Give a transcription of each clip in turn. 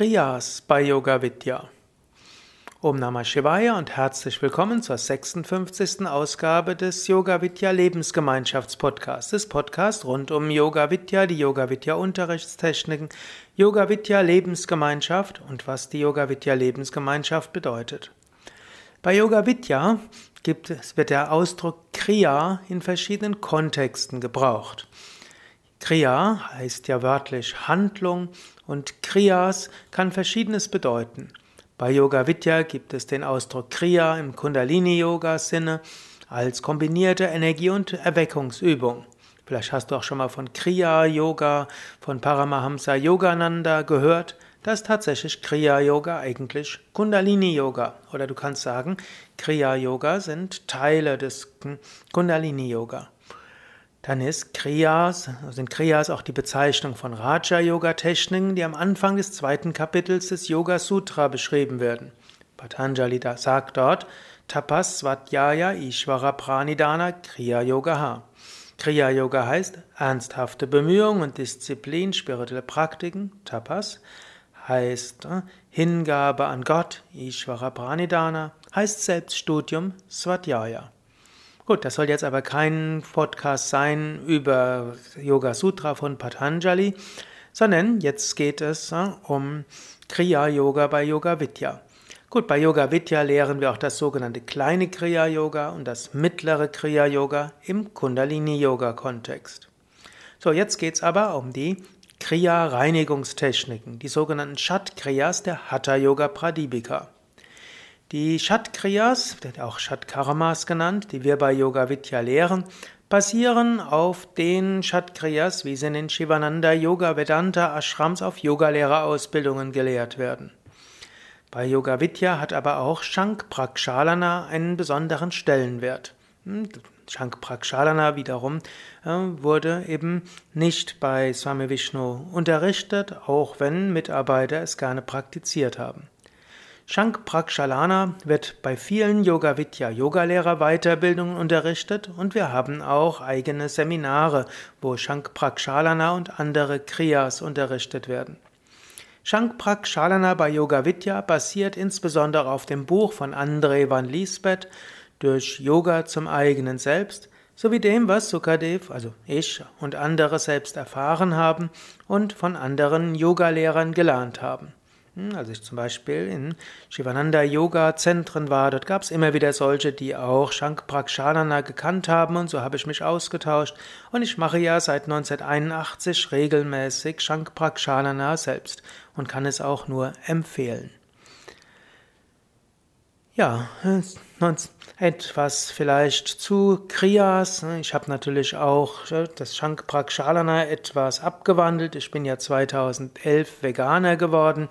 Kriyas bei Yoga Vidya. Om Namah Shivaya und herzlich willkommen zur 56. Ausgabe des Yoga Vidya Lebensgemeinschaftspodcasts. Das Podcast rund um Yoga Vidya, die Yoga Vidya Unterrichtstechniken, Yoga Vidya Lebensgemeinschaft und was die Yoga Vidya Lebensgemeinschaft bedeutet. Bei Yoga Vidya gibt wird der Ausdruck Kriya in verschiedenen Kontexten gebraucht. Kriya heißt ja wörtlich Handlung und Kriyas kann verschiedenes bedeuten. Bei Yoga Vidya gibt es den Ausdruck Kriya im Kundalini Yoga Sinne als kombinierte Energie- und Erweckungsübung. Vielleicht hast du auch schon mal von Kriya Yoga von Paramahamsa Yogananda gehört. Das ist tatsächlich Kriya Yoga eigentlich Kundalini Yoga. Oder du kannst sagen, Kriya Yoga sind Teile des Kundalini Yoga. Dann ist Kriyas, sind Kriyas auch die Bezeichnung von Raja-Yoga-Techniken, die am Anfang des zweiten Kapitels des Yoga Sutra beschrieben werden. Patanjali sagt dort, Tapas Svatyaya Ishvara Pranidana Kriya Yoga Ha. Kriya Yoga heißt ernsthafte Bemühungen und Disziplin, spirituelle Praktiken, Tapas, heißt äh, Hingabe an Gott, Ishvara Pranidana, heißt Selbststudium, Svatyaya. Gut, das soll jetzt aber kein Podcast sein über Yoga Sutra von Patanjali, sondern jetzt geht es äh, um Kriya Yoga bei Yoga Vidya. Gut, bei Yoga Vidya lehren wir auch das sogenannte kleine Kriya Yoga und das mittlere Kriya Yoga im Kundalini Yoga Kontext. So, jetzt geht es aber um die Kriya Reinigungstechniken, die sogenannten Shat Kriyas der Hatha Yoga Pradipika. Die Shatkriyas, auch Shatkarmas genannt, die wir bei Yoga Vidya lehren, basieren auf den Shatkriyas, wie sie in den Shivananda Yoga Vedanta Ashrams auf Yogalehrerausbildungen gelehrt werden. Bei Yoga Vidya hat aber auch Shankprakshalana einen besonderen Stellenwert. Hm, Shankprakshalana wiederum äh, wurde eben nicht bei Swami Vishnu unterrichtet, auch wenn Mitarbeiter es gerne praktiziert haben. Shankh-Prakshalana wird bei vielen Yoga Vidya Yogalehrer Weiterbildungen unterrichtet und wir haben auch eigene Seminare, wo Shankh-Prakshalana und andere Kriyas unterrichtet werden. Shankh-Prakshalana bei Yoga Vidya basiert insbesondere auf dem Buch von André van Liesbeth durch Yoga zum eigenen Selbst sowie dem, was Sukadev, also ich und andere selbst erfahren haben und von anderen Yogalehrern gelernt haben. Hm, als ich zum Beispiel in Shivananda Yoga Zentren war, dort gab es immer wieder solche, die auch Shankh-Prakshalana gekannt haben und so habe ich mich ausgetauscht und ich mache ja seit 1981 regelmäßig Shankh-Prakshalana selbst und kann es auch nur empfehlen. Ja, etwas vielleicht zu Kriyas. Ich habe natürlich auch das Shankh-Prakshalana etwas abgewandelt. Ich bin ja 2011 Veganer geworden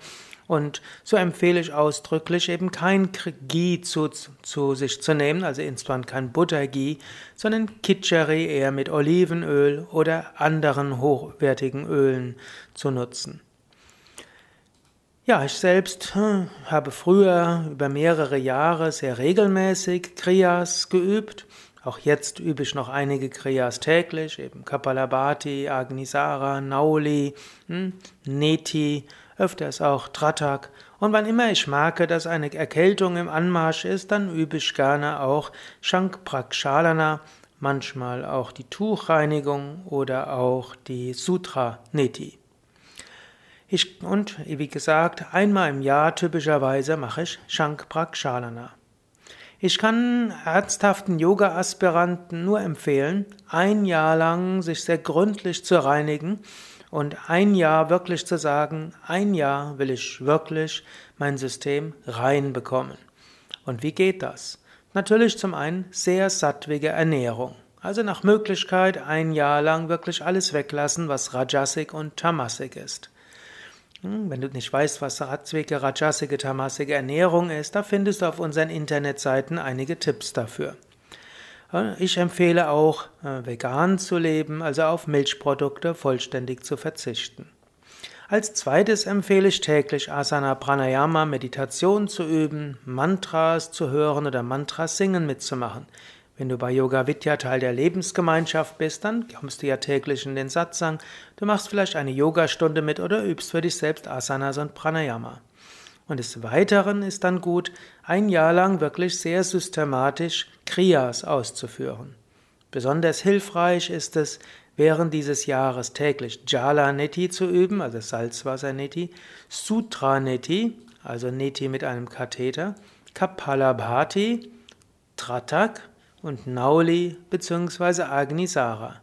und so empfehle ich ausdrücklich eben kein Ghee zu, zu sich zu nehmen, also insbesondere kein Butterghee, sondern Kitscheri eher mit Olivenöl oder anderen hochwertigen Ölen zu nutzen. Ja, ich selbst hm, habe früher über mehrere Jahre sehr regelmäßig Kriyas geübt. Auch jetzt übe ich noch einige Kriyas täglich, eben Kapalabhati, Agnisara, Nauli, hm, Neti öfters auch Tratak. Und wann immer ich merke, dass eine Erkältung im Anmarsch ist, dann übe ich gerne auch Shankh-Prakshalana, manchmal auch die Tuchreinigung oder auch die Sutra-Neti. Ich, und wie gesagt, einmal im Jahr typischerweise mache ich Shankh-Prakshalana. Ich kann ernsthaften Yoga-Aspiranten nur empfehlen, ein Jahr lang sich sehr gründlich zu reinigen und ein Jahr wirklich zu sagen, ein Jahr will ich wirklich mein System rein bekommen. Und wie geht das? Natürlich zum einen sehr sattwige Ernährung. Also nach Möglichkeit ein Jahr lang wirklich alles weglassen, was Rajasik und Tamasik ist. Hm, wenn du nicht weißt, was sattwige, Rajasike, Tamasike Ernährung ist, da findest du auf unseren Internetseiten einige Tipps dafür. Ich empfehle auch, äh, vegan zu leben, also auf Milchprodukte vollständig zu verzichten. Als zweites empfehle ich täglich Asana Pranayama Meditation zu üben, Mantras zu hören oder Mantras singen mitzumachen. Wenn du bei Yoga Vidya Teil der Lebensgemeinschaft bist, dann kommst du ja täglich in den Satsang. Du machst vielleicht eine Yogastunde mit oder übst für dich selbst Asanas und Pranayama. Und des Weiteren ist dann gut, ein Jahr lang wirklich sehr systematisch Kriyas auszuführen. Besonders hilfreich ist es, während dieses Jahres täglich Jala Neti zu üben, also Salzwasser Neti, Sutra Neti, also Neti mit einem Katheter, Kapalabhati, Tratak und Nauli bzw. Agnisara.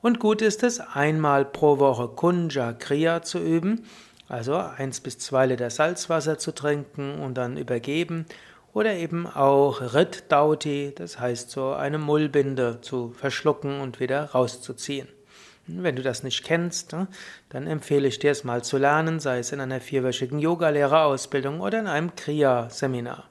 Und gut ist es, einmal pro Woche Kunja Kriya zu üben, also eins bis zwei Liter Salzwasser zu trinken und dann übergeben, oder eben auch Rit Dauti, das heißt so eine Mullbinde zu verschlucken und wieder rauszuziehen. Wenn du das nicht kennst, ne, dann empfehle ich dir es mal zu lernen, sei es in einer vierwöchigen Yogalehrerausbildung oder in einem Kriya-Seminar.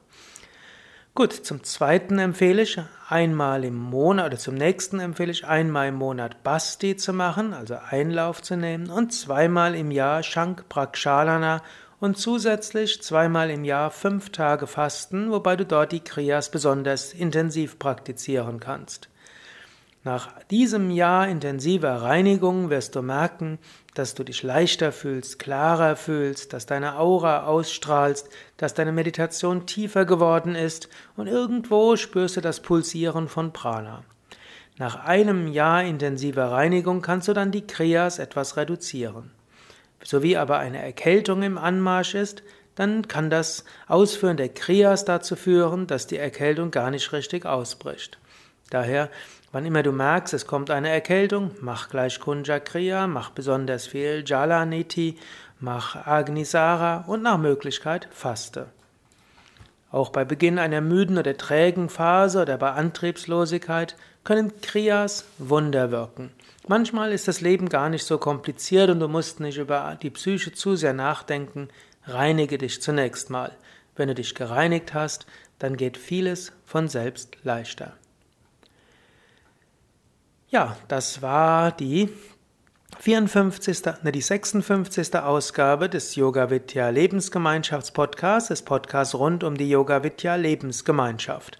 Gut, zum zweiten empfehle ich einmal im Monat oder zum nächsten empfehle ich einmal im Monat Basti zu machen, also Einlauf zu nehmen und zweimal im Jahr Shank Prakshalana und zusätzlich zweimal im Jahr fünf Tage Fasten, wobei du dort die Kriyas besonders intensiv praktizieren kannst. Nach diesem Jahr intensiver Reinigung wirst du merken, dass du dich leichter fühlst, klarer fühlst, dass deine Aura ausstrahlst, dass deine Meditation tiefer geworden ist und irgendwo spürst du das Pulsieren von Prana. Nach einem Jahr intensiver Reinigung kannst du dann die Kriyas etwas reduzieren. Sowie aber eine Erkältung im Anmarsch ist, dann kann das Ausführen der Kriyas dazu führen, dass die Erkältung gar nicht richtig ausbricht. Daher Wann immer du merkst, es kommt eine Erkältung, mach gleich Kunja Kriya, mach besonders viel Jalaniti, mach Agnisara und nach Möglichkeit faste. Auch bei Beginn einer müden oder trägen Phase oder bei Antriebslosigkeit können Kriyas Wunder wirken. Manchmal ist das Leben gar nicht so kompliziert und du musst nicht über die Psyche zu sehr nachdenken. Reinige dich zunächst mal. Wenn du dich gereinigt hast, dann geht vieles von selbst leichter. Ja, das war die 54. Ne, die 56. Ausgabe des Yoga Vidya Lebensgemeinschaftspodcasts, des Podcasts rund um die Yoga Vidya Lebensgemeinschaft.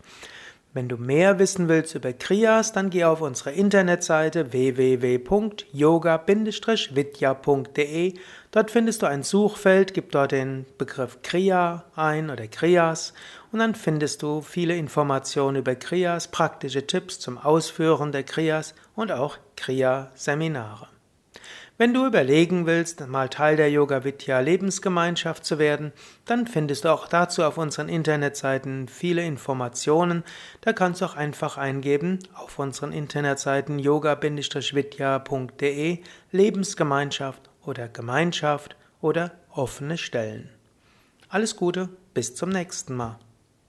Wenn du mehr wissen willst über Kriyas, dann geh auf unsere Internetseite www.yoga-vidya.de. Dort findest du ein Suchfeld, gib dort den Begriff Kriya ein oder Kriyas und dann findest du viele Informationen über Kriyas, praktische Tipps zum Ausführen der Kriyas und auch Kriya-Seminare. Wenn du überlegen willst, mal Teil der Yoga Vidya Lebensgemeinschaft zu werden, dann findest du auch dazu auf unseren Internetseiten viele Informationen. Da kannst du auch einfach eingeben auf unseren Internetseiten yoga-vidya.de Lebensgemeinschaft oder Gemeinschaft oder offene Stellen. Alles Gute, bis zum nächsten Mal.